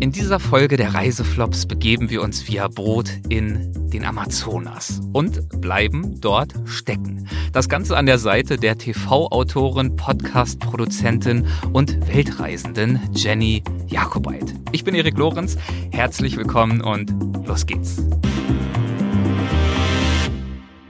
In dieser Folge der Reiseflops begeben wir uns via Boot in den Amazonas und bleiben dort stecken. Das Ganze an der Seite der TV-Autorin, Podcast-Produzentin und Weltreisenden Jenny Jakobait. Ich bin Erik Lorenz, herzlich willkommen und los geht's.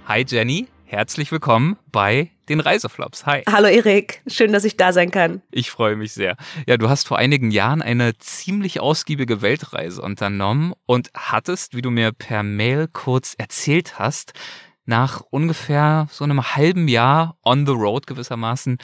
Hi Jenny, herzlich willkommen bei den Reiseflops. Hi. Hallo Erik, schön, dass ich da sein kann. Ich freue mich sehr. Ja, du hast vor einigen Jahren eine ziemlich ausgiebige Weltreise unternommen und hattest, wie du mir per Mail kurz erzählt hast, nach ungefähr so einem halben Jahr on the road gewissermaßen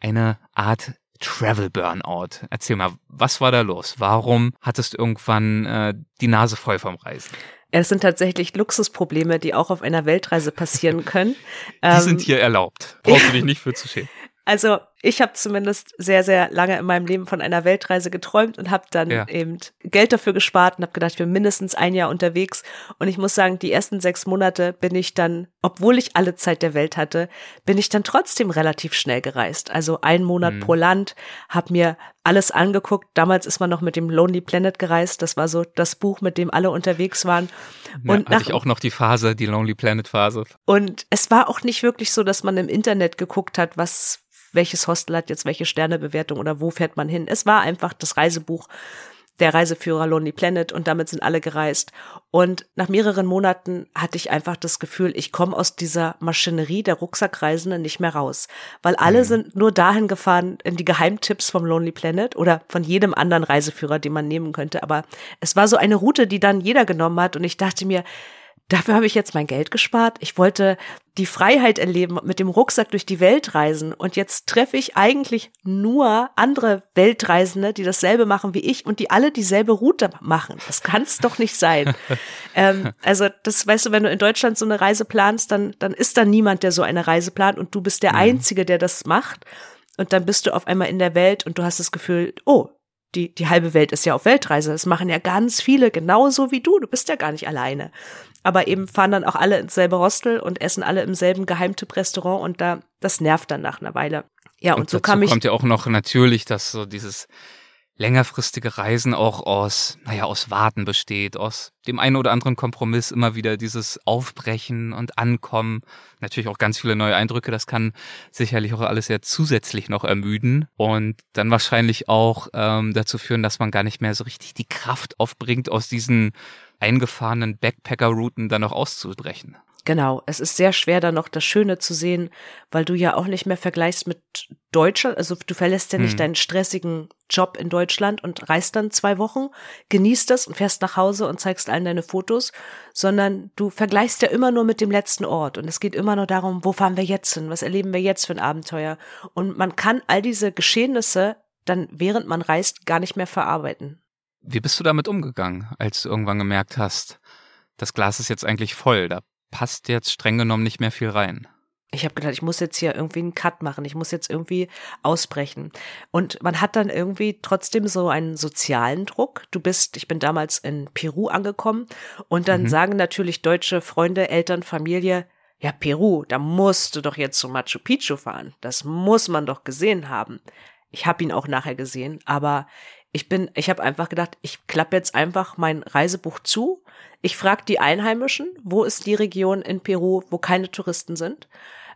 eine Art Travel Burnout. Erzähl mal, was war da los? Warum hattest du irgendwann äh, die Nase voll vom Reisen? Es sind tatsächlich Luxusprobleme, die auch auf einer Weltreise passieren können. die ähm, sind hier erlaubt. Brauchst du dich nicht für zu schämen. Also ich habe zumindest sehr, sehr lange in meinem Leben von einer Weltreise geträumt und habe dann ja. eben Geld dafür gespart und habe gedacht, ich bin mindestens ein Jahr unterwegs. Und ich muss sagen, die ersten sechs Monate bin ich dann, obwohl ich alle Zeit der Welt hatte, bin ich dann trotzdem relativ schnell gereist. Also ein Monat mhm. pro Land, habe mir alles angeguckt. Damals ist man noch mit dem Lonely Planet gereist. Das war so das Buch, mit dem alle unterwegs waren. Ja, und hatte ich auch noch die Phase, die Lonely Planet Phase. Und es war auch nicht wirklich so, dass man im Internet geguckt hat, was welches Hostel hat jetzt welche Sternebewertung oder wo fährt man hin. Es war einfach das Reisebuch der Reiseführer Lonely Planet und damit sind alle gereist. Und nach mehreren Monaten hatte ich einfach das Gefühl, ich komme aus dieser Maschinerie der Rucksackreisenden nicht mehr raus, weil alle mhm. sind nur dahin gefahren in die Geheimtipps vom Lonely Planet oder von jedem anderen Reiseführer, den man nehmen könnte. Aber es war so eine Route, die dann jeder genommen hat und ich dachte mir, Dafür habe ich jetzt mein Geld gespart. Ich wollte die Freiheit erleben, mit dem Rucksack durch die Welt reisen. Und jetzt treffe ich eigentlich nur andere Weltreisende, die dasselbe machen wie ich und die alle dieselbe Route machen. Das kann es doch nicht sein. ähm, also das weißt du, wenn du in Deutschland so eine Reise planst, dann, dann ist da niemand, der so eine Reise plant und du bist der mhm. Einzige, der das macht. Und dann bist du auf einmal in der Welt und du hast das Gefühl, oh, die, die halbe Welt ist ja auf Weltreise. Das machen ja ganz viele, genauso wie du. Du bist ja gar nicht alleine aber eben fahren dann auch alle ins selbe Hostel und essen alle im selben Geheimtipp-Restaurant und da, das nervt dann nach einer Weile. Ja, und, und so kam ich. kommt ja auch noch natürlich, dass so dieses längerfristige Reisen auch aus, naja, aus Warten besteht, aus dem einen oder anderen Kompromiss immer wieder dieses Aufbrechen und Ankommen, natürlich auch ganz viele neue Eindrücke, das kann sicherlich auch alles ja zusätzlich noch ermüden und dann wahrscheinlich auch ähm, dazu führen, dass man gar nicht mehr so richtig die Kraft aufbringt, aus diesen eingefahrenen Backpacker-Routen dann noch auszubrechen. Genau, es ist sehr schwer, da noch das Schöne zu sehen, weil du ja auch nicht mehr vergleichst mit Deutschland. Also du verlässt ja nicht hm. deinen stressigen Job in Deutschland und reist dann zwei Wochen, genießt das und fährst nach Hause und zeigst allen deine Fotos, sondern du vergleichst ja immer nur mit dem letzten Ort. Und es geht immer nur darum, wo fahren wir jetzt hin? Was erleben wir jetzt für ein Abenteuer? Und man kann all diese Geschehnisse dann, während man reist, gar nicht mehr verarbeiten. Wie bist du damit umgegangen, als du irgendwann gemerkt hast, das Glas ist jetzt eigentlich voll, da passt jetzt streng genommen nicht mehr viel rein? Ich habe gedacht, ich muss jetzt hier irgendwie einen Cut machen, ich muss jetzt irgendwie ausbrechen. Und man hat dann irgendwie trotzdem so einen sozialen Druck. Du bist, ich bin damals in Peru angekommen und dann mhm. sagen natürlich deutsche Freunde, Eltern, Familie, ja, Peru, da musst du doch jetzt zu Machu Picchu fahren. Das muss man doch gesehen haben. Ich habe ihn auch nachher gesehen, aber ich bin, ich habe einfach gedacht, ich klappe jetzt einfach mein Reisebuch zu. Ich frage die Einheimischen, wo ist die Region in Peru, wo keine Touristen sind,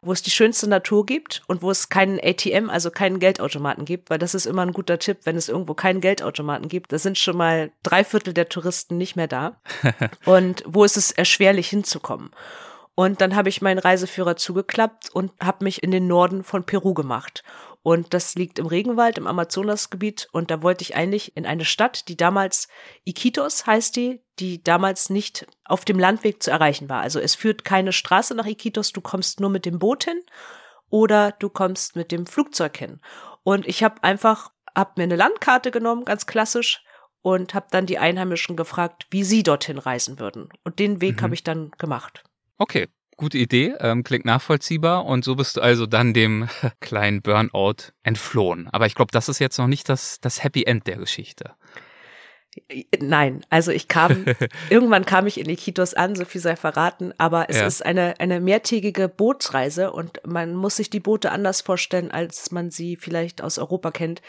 wo es die schönste Natur gibt und wo es keinen ATM, also keinen Geldautomaten gibt, weil das ist immer ein guter Tipp, wenn es irgendwo keinen Geldautomaten gibt, da sind schon mal drei Viertel der Touristen nicht mehr da. und wo ist es erschwerlich hinzukommen? Und dann habe ich meinen Reiseführer zugeklappt und habe mich in den Norden von Peru gemacht. Und das liegt im Regenwald, im Amazonasgebiet. Und da wollte ich eigentlich in eine Stadt, die damals Iquitos heißt die, die damals nicht auf dem Landweg zu erreichen war. Also es führt keine Straße nach Iquitos, du kommst nur mit dem Boot hin oder du kommst mit dem Flugzeug hin. Und ich habe einfach, hab mir eine Landkarte genommen, ganz klassisch, und habe dann die Einheimischen gefragt, wie sie dorthin reisen würden. Und den Weg mhm. habe ich dann gemacht. Okay, Gute Idee, ähm, klingt nachvollziehbar und so bist du also dann dem kleinen Burnout entflohen. Aber ich glaube, das ist jetzt noch nicht das, das Happy End der Geschichte. Nein, also ich kam, irgendwann kam ich in Iquitos an, so viel sei verraten, aber es ja. ist eine, eine mehrtägige Bootsreise und man muss sich die Boote anders vorstellen, als man sie vielleicht aus Europa kennt.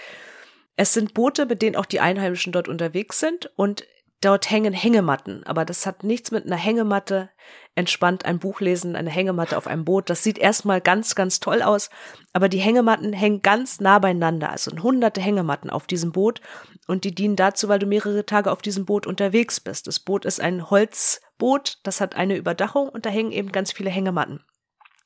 Es sind Boote, mit denen auch die Einheimischen dort unterwegs sind und dort hängen Hängematten. Aber das hat nichts mit einer Hängematte entspannt ein Buch lesen, eine Hängematte auf einem Boot. Das sieht erstmal ganz, ganz toll aus, aber die Hängematten hängen ganz nah beieinander. Also hunderte Hängematten auf diesem Boot und die dienen dazu, weil du mehrere Tage auf diesem Boot unterwegs bist. Das Boot ist ein Holzboot, das hat eine Überdachung und da hängen eben ganz viele Hängematten.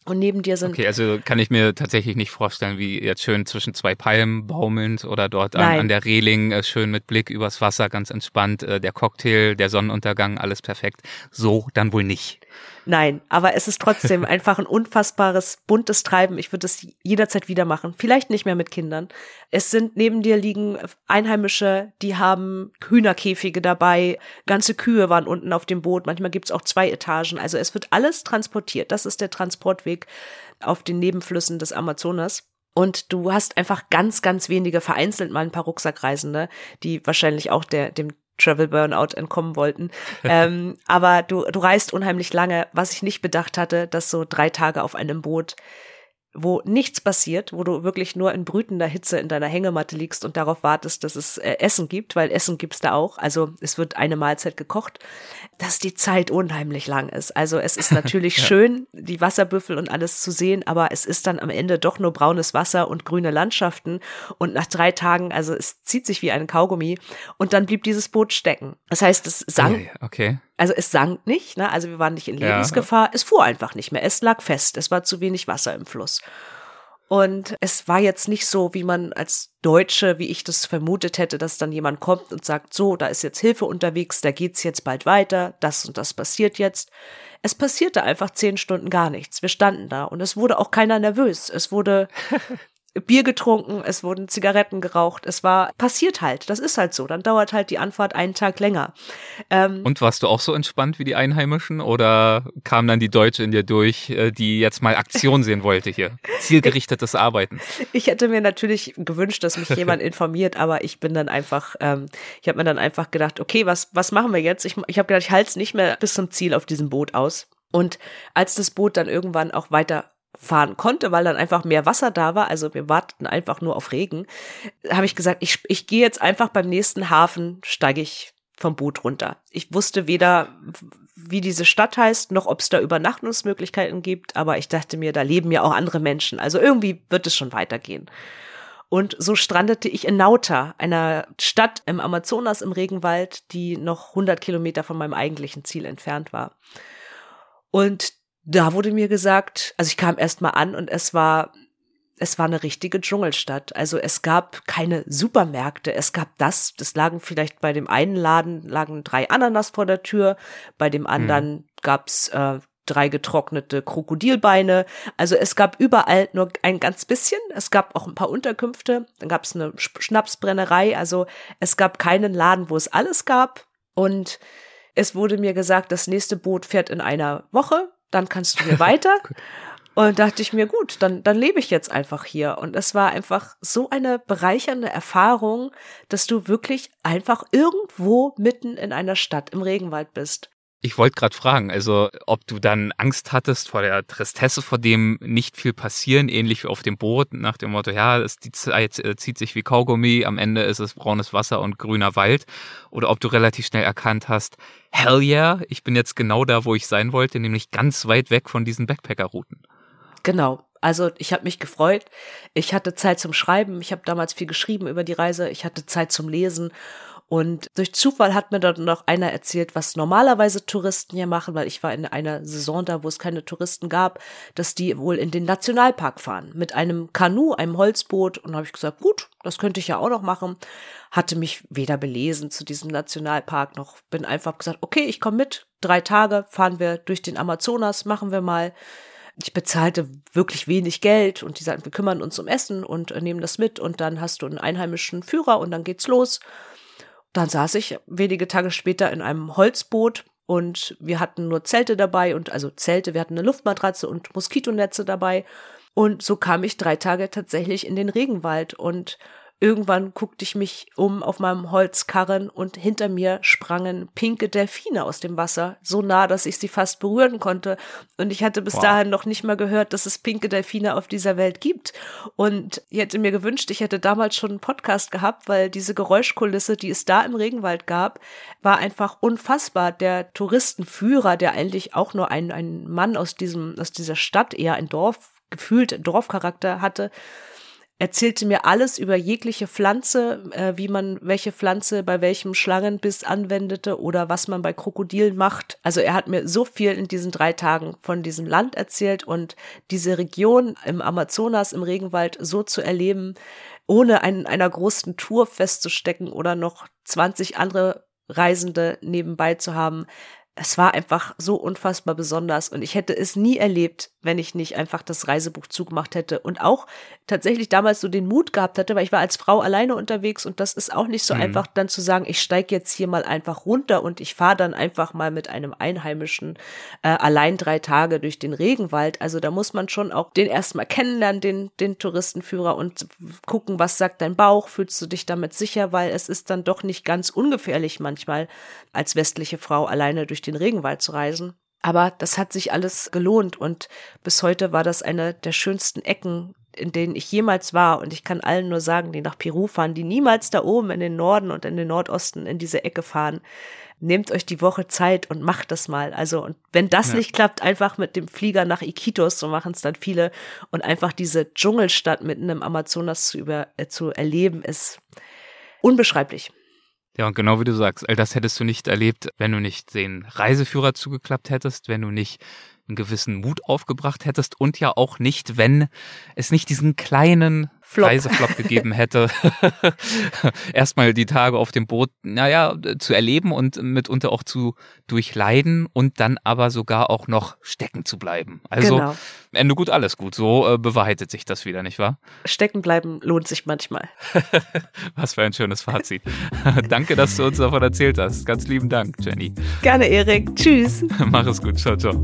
Und neben dir sind. Okay, also kann ich mir tatsächlich nicht vorstellen, wie jetzt schön zwischen zwei Palmen baumelnd oder dort an, an, der Reling äh, schön mit Blick übers Wasser, ganz entspannt, äh, der Cocktail, der Sonnenuntergang, alles perfekt. So dann wohl nicht. Nein, aber es ist trotzdem einfach ein unfassbares, buntes Treiben. Ich würde es jederzeit wieder machen. Vielleicht nicht mehr mit Kindern. Es sind neben dir liegen Einheimische, die haben Hühnerkäfige dabei. Ganze Kühe waren unten auf dem Boot. Manchmal gibt's auch zwei Etagen. Also es wird alles transportiert. Das ist der Transportweg auf den Nebenflüssen des Amazonas. Und du hast einfach ganz, ganz wenige, vereinzelt mal ein paar Rucksackreisende, die wahrscheinlich auch der, dem Travel Burnout entkommen wollten. ähm, aber du, du reist unheimlich lange, was ich nicht bedacht hatte, dass so drei Tage auf einem Boot wo nichts passiert, wo du wirklich nur in brütender Hitze in deiner Hängematte liegst und darauf wartest, dass es äh, Essen gibt, weil Essen gibt's da auch. Also es wird eine Mahlzeit gekocht, dass die Zeit unheimlich lang ist. Also es ist natürlich ja. schön, die Wasserbüffel und alles zu sehen, aber es ist dann am Ende doch nur braunes Wasser und grüne Landschaften. Und nach drei Tagen, also es zieht sich wie ein Kaugummi und dann blieb dieses Boot stecken. Das heißt, es sank. Okay. Also es sank nicht, ne? also wir waren nicht in Lebensgefahr. Ja. Es fuhr einfach nicht mehr. Es lag fest. Es war zu wenig Wasser im Fluss. Und es war jetzt nicht so, wie man als Deutsche, wie ich das vermutet hätte, dass dann jemand kommt und sagt, so, da ist jetzt Hilfe unterwegs, da geht's jetzt bald weiter, das und das passiert jetzt. Es passierte einfach zehn Stunden gar nichts. Wir standen da und es wurde auch keiner nervös. Es wurde Bier getrunken, es wurden Zigaretten geraucht, es war passiert halt, das ist halt so, dann dauert halt die Anfahrt einen Tag länger. Ähm, Und warst du auch so entspannt wie die Einheimischen oder kam dann die Deutsche in dir durch, äh, die jetzt mal Aktion sehen wollte hier? Zielgerichtetes Arbeiten. Ich hätte mir natürlich gewünscht, dass mich jemand informiert, aber ich bin dann einfach, ähm, ich habe mir dann einfach gedacht, okay, was, was machen wir jetzt? Ich, ich habe gedacht, ich halte es nicht mehr bis zum Ziel auf diesem Boot aus. Und als das Boot dann irgendwann auch weiter fahren konnte, weil dann einfach mehr Wasser da war, also wir warteten einfach nur auf Regen, habe ich gesagt, ich, ich gehe jetzt einfach beim nächsten Hafen, steige ich vom Boot runter. Ich wusste weder, wie diese Stadt heißt, noch ob es da Übernachtungsmöglichkeiten gibt, aber ich dachte mir, da leben ja auch andere Menschen, also irgendwie wird es schon weitergehen. Und so strandete ich in Nauta, einer Stadt im Amazonas im Regenwald, die noch 100 Kilometer von meinem eigentlichen Ziel entfernt war. Und da wurde mir gesagt, also ich kam erst mal an und es war es war eine richtige Dschungelstadt. Also es gab keine Supermärkte. Es gab das, das lagen vielleicht bei dem einen Laden lagen drei Ananas vor der Tür, bei dem anderen hm. gab's äh, drei getrocknete Krokodilbeine. Also es gab überall nur ein ganz bisschen. Es gab auch ein paar Unterkünfte. Dann gab es eine Schnapsbrennerei. Also es gab keinen Laden, wo es alles gab. Und es wurde mir gesagt, das nächste Boot fährt in einer Woche dann kannst du hier weiter. Und dachte ich mir, gut, dann, dann lebe ich jetzt einfach hier. Und es war einfach so eine bereichernde Erfahrung, dass du wirklich einfach irgendwo mitten in einer Stadt im Regenwald bist. Ich wollte gerade fragen, also ob du dann Angst hattest vor der Tristesse, vor dem nicht viel passieren, ähnlich wie auf dem Boot, nach dem Motto, ja, es, die Zeit äh, zieht sich wie Kaugummi, am Ende ist es braunes Wasser und grüner Wald, oder ob du relativ schnell erkannt hast, hell yeah, ich bin jetzt genau da, wo ich sein wollte, nämlich ganz weit weg von diesen Backpacker-Routen. Genau. Also ich habe mich gefreut. Ich hatte Zeit zum Schreiben. Ich habe damals viel geschrieben über die Reise. Ich hatte Zeit zum Lesen und durch Zufall hat mir dann noch einer erzählt, was normalerweise Touristen hier machen, weil ich war in einer Saison da, wo es keine Touristen gab, dass die wohl in den Nationalpark fahren mit einem Kanu, einem Holzboot. Und habe ich gesagt, gut, das könnte ich ja auch noch machen. Hatte mich weder belesen zu diesem Nationalpark noch bin einfach gesagt, okay, ich komme mit. Drei Tage fahren wir durch den Amazonas, machen wir mal. Ich bezahlte wirklich wenig Geld und die sagten, wir kümmern uns um Essen und nehmen das mit und dann hast du einen einheimischen Führer und dann geht's los. Dann saß ich wenige Tage später in einem Holzboot und wir hatten nur Zelte dabei und also Zelte, wir hatten eine Luftmatratze und Moskitonetze dabei. Und so kam ich drei Tage tatsächlich in den Regenwald und irgendwann guckte ich mich um auf meinem Holzkarren und hinter mir sprangen pinke Delfine aus dem Wasser, so nah, dass ich sie fast berühren konnte. Und ich hatte bis wow. dahin noch nicht mal gehört, dass es pinke Delfine auf dieser Welt gibt. Und ich hätte mir gewünscht, ich hätte damals schon einen Podcast gehabt, weil diese Geräuschkulisse, die es da im Regenwald gab, war einfach unfassbar. Der Touristenführer, der eigentlich auch nur ein, ein Mann aus diesem, aus dieser Stadt, eher ein Dorf, gefühlt Dorfcharakter hatte, erzählte mir alles über jegliche Pflanze, äh, wie man welche Pflanze bei welchem Schlangenbiss anwendete oder was man bei Krokodilen macht. Also er hat mir so viel in diesen drei Tagen von diesem Land erzählt und diese Region im Amazonas, im Regenwald so zu erleben, ohne in einer großen Tour festzustecken oder noch 20 andere Reisende nebenbei zu haben, es war einfach so unfassbar besonders und ich hätte es nie erlebt, wenn ich nicht einfach das Reisebuch zugemacht hätte und auch tatsächlich damals so den Mut gehabt hätte, weil ich war als Frau alleine unterwegs und das ist auch nicht so mhm. einfach dann zu sagen, ich steige jetzt hier mal einfach runter und ich fahre dann einfach mal mit einem Einheimischen äh, allein drei Tage durch den Regenwald. Also da muss man schon auch den erstmal kennenlernen, den, den Touristenführer und gucken, was sagt dein Bauch, fühlst du dich damit sicher, weil es ist dann doch nicht ganz ungefährlich manchmal als westliche Frau alleine durch den Regenwald zu reisen. Aber das hat sich alles gelohnt und bis heute war das eine der schönsten Ecken, in denen ich jemals war. Und ich kann allen nur sagen, die nach Peru fahren, die niemals da oben in den Norden und in den Nordosten in diese Ecke fahren. Nehmt euch die Woche Zeit und macht das mal. Also, und wenn das ja. nicht klappt, einfach mit dem Flieger nach Iquitos, so machen es dann viele, und einfach diese Dschungelstadt mitten im Amazonas zu, über, äh, zu erleben, ist unbeschreiblich. Ja, und genau wie du sagst, all das hättest du nicht erlebt, wenn du nicht den Reiseführer zugeklappt hättest, wenn du nicht einen gewissen Mut aufgebracht hättest und ja auch nicht, wenn es nicht diesen kleinen Flop. Reiseflop gegeben hätte, erstmal die Tage auf dem Boot, naja, zu erleben und mitunter auch zu durchleiden und dann aber sogar auch noch stecken zu bleiben. Also genau. Ende gut, alles gut. So äh, bewahrheitet sich das wieder, nicht wahr? Stecken bleiben lohnt sich manchmal. Was für ein schönes Fazit. Danke, dass du uns davon erzählt hast. Ganz lieben Dank, Jenny. Gerne, Erik. Tschüss. Mach es gut. Ciao, ciao.